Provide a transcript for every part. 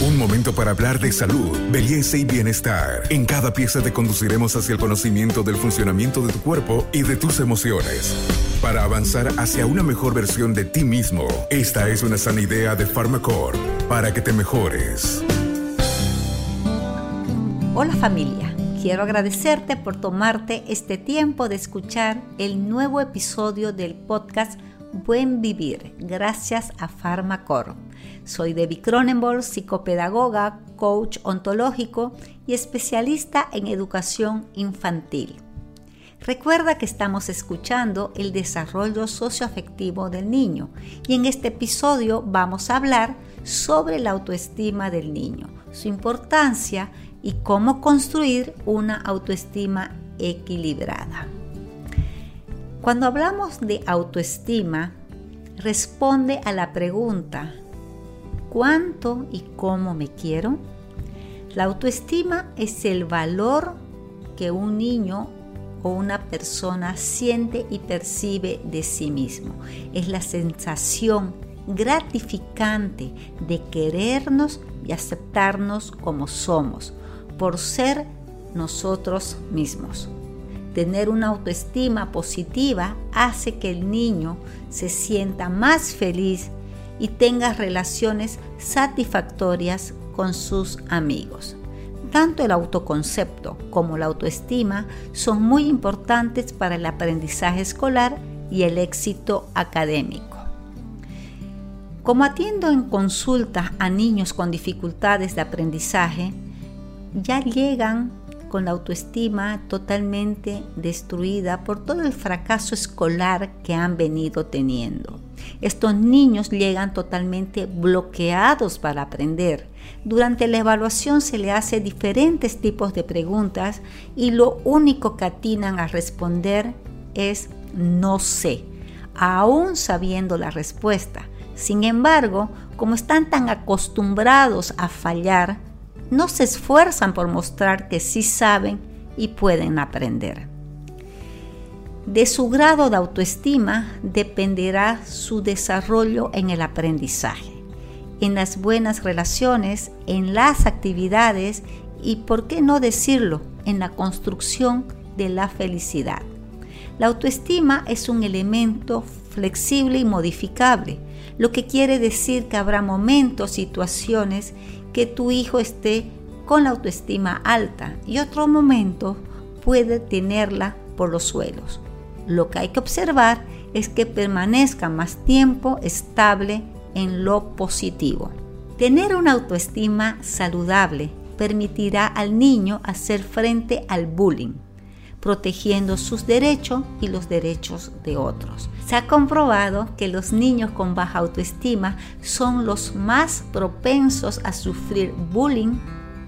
Un momento para hablar de salud, belleza y bienestar. En cada pieza te conduciremos hacia el conocimiento del funcionamiento de tu cuerpo y de tus emociones. Para avanzar hacia una mejor versión de ti mismo, esta es una sana idea de Pharmacore para que te mejores. Hola familia, quiero agradecerte por tomarte este tiempo de escuchar el nuevo episodio del podcast Buen Vivir, gracias a Pharmacore. Soy Debbie Cronenberg, psicopedagoga, coach ontológico y especialista en educación infantil. Recuerda que estamos escuchando el desarrollo socioafectivo del niño y en este episodio vamos a hablar sobre la autoestima del niño, su importancia y cómo construir una autoestima equilibrada. Cuando hablamos de autoestima, responde a la pregunta, ¿cuánto y cómo me quiero? La autoestima es el valor que un niño o una persona siente y percibe de sí mismo. Es la sensación gratificante de querernos y aceptarnos como somos, por ser nosotros mismos. Tener una autoestima positiva hace que el niño se sienta más feliz y tenga relaciones satisfactorias con sus amigos. Tanto el autoconcepto como la autoestima son muy importantes para el aprendizaje escolar y el éxito académico. Como atiendo en consulta a niños con dificultades de aprendizaje, ya llegan con la autoestima totalmente destruida por todo el fracaso escolar que han venido teniendo. Estos niños llegan totalmente bloqueados para aprender. Durante la evaluación se le hace diferentes tipos de preguntas y lo único que atinan a responder es no sé, aún sabiendo la respuesta. Sin embargo, como están tan acostumbrados a fallar, no se esfuerzan por mostrar que sí saben y pueden aprender. De su grado de autoestima dependerá su desarrollo en el aprendizaje, en las buenas relaciones, en las actividades y, por qué no decirlo, en la construcción de la felicidad. La autoestima es un elemento flexible y modificable, lo que quiere decir que habrá momentos, situaciones que tu hijo esté con la autoestima alta y otro momento puede tenerla por los suelos. Lo que hay que observar es que permanezca más tiempo estable en lo positivo. Tener una autoestima saludable permitirá al niño hacer frente al bullying, protegiendo sus derechos y los derechos de otros. Se ha comprobado que los niños con baja autoestima son los más propensos a sufrir bullying,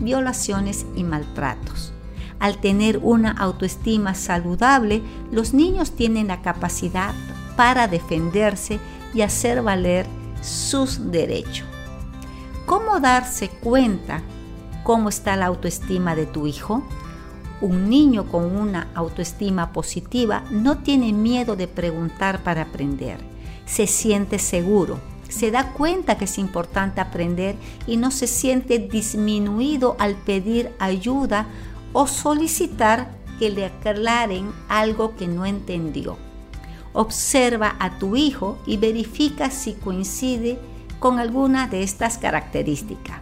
violaciones y maltratos. Al tener una autoestima saludable, los niños tienen la capacidad para defenderse y hacer valer sus derechos. ¿Cómo darse cuenta cómo está la autoestima de tu hijo? Un niño con una autoestima positiva no tiene miedo de preguntar para aprender. Se siente seguro, se da cuenta que es importante aprender y no se siente disminuido al pedir ayuda o solicitar que le aclaren algo que no entendió. Observa a tu hijo y verifica si coincide con alguna de estas características.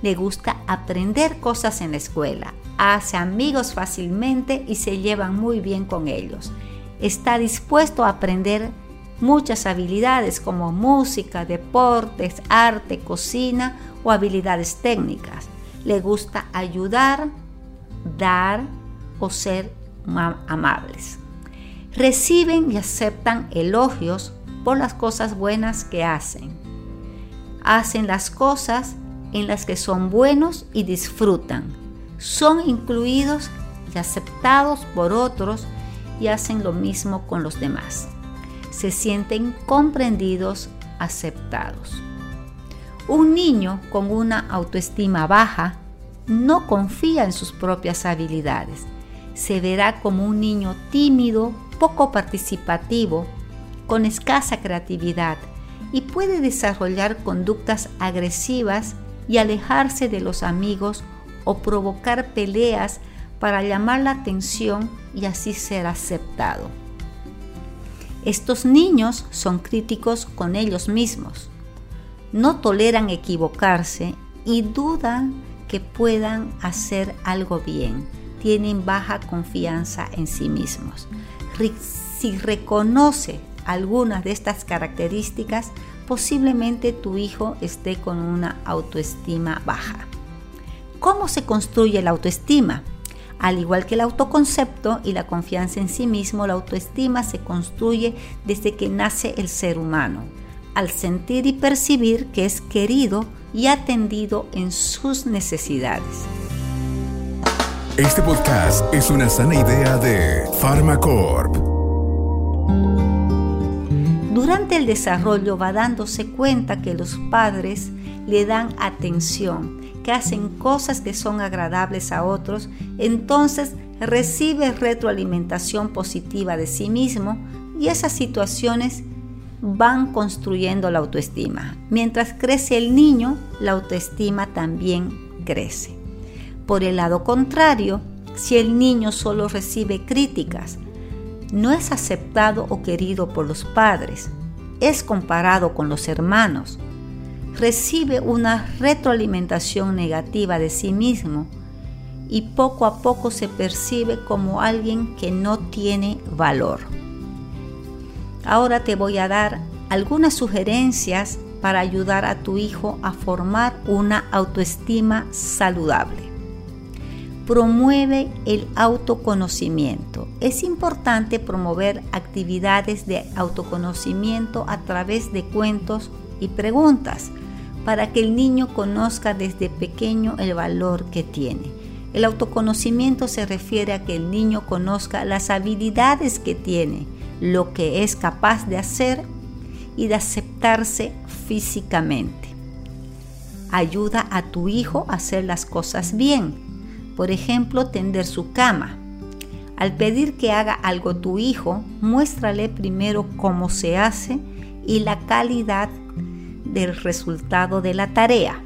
Le gusta aprender cosas en la escuela, hace amigos fácilmente y se llevan muy bien con ellos. Está dispuesto a aprender muchas habilidades como música, deportes, arte, cocina o habilidades técnicas. Le gusta ayudar, dar o ser amables. Reciben y aceptan elogios por las cosas buenas que hacen. Hacen las cosas en las que son buenos y disfrutan son incluidos y aceptados por otros y hacen lo mismo con los demás. Se sienten comprendidos, aceptados. Un niño con una autoestima baja no confía en sus propias habilidades. Se verá como un niño tímido, poco participativo, con escasa creatividad y puede desarrollar conductas agresivas y alejarse de los amigos o provocar peleas para llamar la atención y así ser aceptado. Estos niños son críticos con ellos mismos, no toleran equivocarse y dudan que puedan hacer algo bien, tienen baja confianza en sí mismos. Si reconoce algunas de estas características, posiblemente tu hijo esté con una autoestima baja. ¿Cómo se construye la autoestima? Al igual que el autoconcepto y la confianza en sí mismo, la autoestima se construye desde que nace el ser humano, al sentir y percibir que es querido y atendido en sus necesidades. Este podcast es una sana idea de Pharmacorp. Durante el desarrollo va dándose cuenta que los padres le dan atención, hacen cosas que son agradables a otros, entonces recibe retroalimentación positiva de sí mismo y esas situaciones van construyendo la autoestima. Mientras crece el niño, la autoestima también crece. Por el lado contrario, si el niño solo recibe críticas, no es aceptado o querido por los padres, es comparado con los hermanos, recibe una retroalimentación negativa de sí mismo y poco a poco se percibe como alguien que no tiene valor. Ahora te voy a dar algunas sugerencias para ayudar a tu hijo a formar una autoestima saludable. Promueve el autoconocimiento. Es importante promover actividades de autoconocimiento a través de cuentos y preguntas para que el niño conozca desde pequeño el valor que tiene. El autoconocimiento se refiere a que el niño conozca las habilidades que tiene, lo que es capaz de hacer y de aceptarse físicamente. Ayuda a tu hijo a hacer las cosas bien. Por ejemplo, tender su cama. Al pedir que haga algo tu hijo, muéstrale primero cómo se hace y la calidad del resultado de la tarea.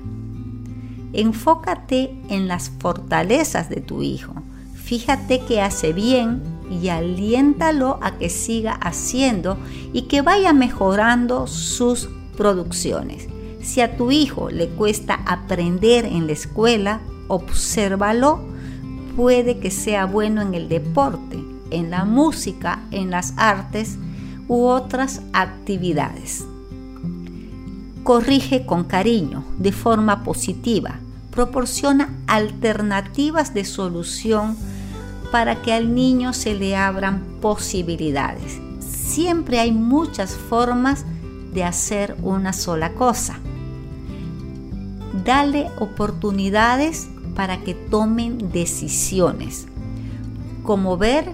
Enfócate en las fortalezas de tu hijo. Fíjate que hace bien y aliéntalo a que siga haciendo y que vaya mejorando sus producciones. Si a tu hijo le cuesta aprender en la escuela, obsérvalo. Puede que sea bueno en el deporte, en la música, en las artes u otras actividades. Corrige con cariño, de forma positiva. Proporciona alternativas de solución para que al niño se le abran posibilidades. Siempre hay muchas formas de hacer una sola cosa. Dale oportunidades para que tomen decisiones, como ver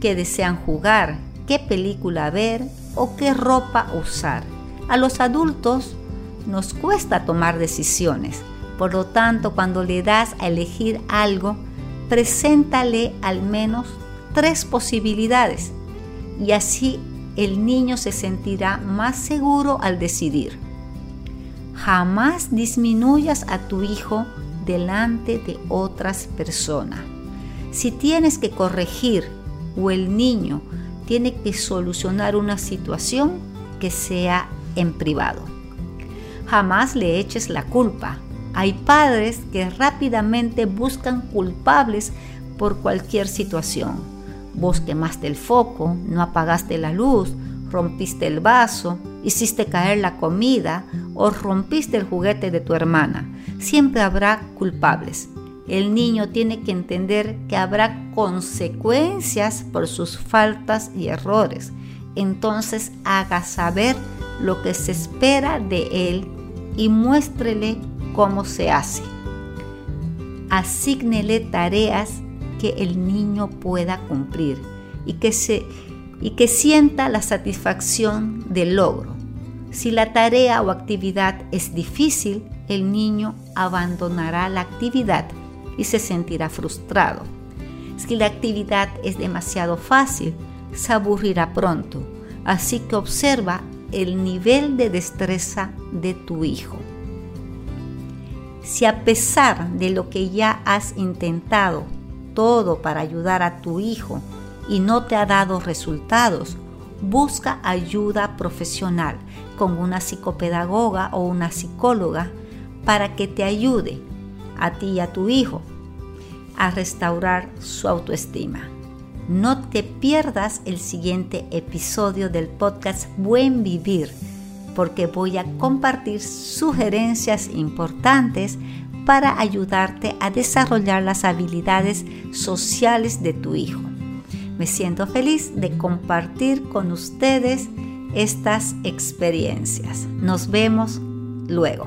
qué desean jugar, qué película ver o qué ropa usar. A los adultos nos cuesta tomar decisiones. Por lo tanto, cuando le das a elegir algo, preséntale al menos tres posibilidades y así el niño se sentirá más seguro al decidir. Jamás disminuyas a tu hijo delante de otras personas. Si tienes que corregir o el niño tiene que solucionar una situación, que sea en privado. Jamás le eches la culpa. Hay padres que rápidamente buscan culpables por cualquier situación. Vos quemaste el foco, no apagaste la luz, rompiste el vaso, hiciste caer la comida o rompiste el juguete de tu hermana. Siempre habrá culpables. El niño tiene que entender que habrá consecuencias por sus faltas y errores. Entonces haga saber lo que se espera de él y muéstrele cómo se hace. Asígnele tareas que el niño pueda cumplir y que, se, y que sienta la satisfacción del logro. Si la tarea o actividad es difícil, el niño abandonará la actividad y se sentirá frustrado. Si la actividad es demasiado fácil, se aburrirá pronto. Así que observa el nivel de destreza de tu hijo. Si a pesar de lo que ya has intentado todo para ayudar a tu hijo y no te ha dado resultados, busca ayuda profesional con una psicopedagoga o una psicóloga para que te ayude a ti y a tu hijo a restaurar su autoestima. No te pierdas el siguiente episodio del podcast Buen Vivir, porque voy a compartir sugerencias importantes para ayudarte a desarrollar las habilidades sociales de tu hijo. Me siento feliz de compartir con ustedes estas experiencias. Nos vemos luego.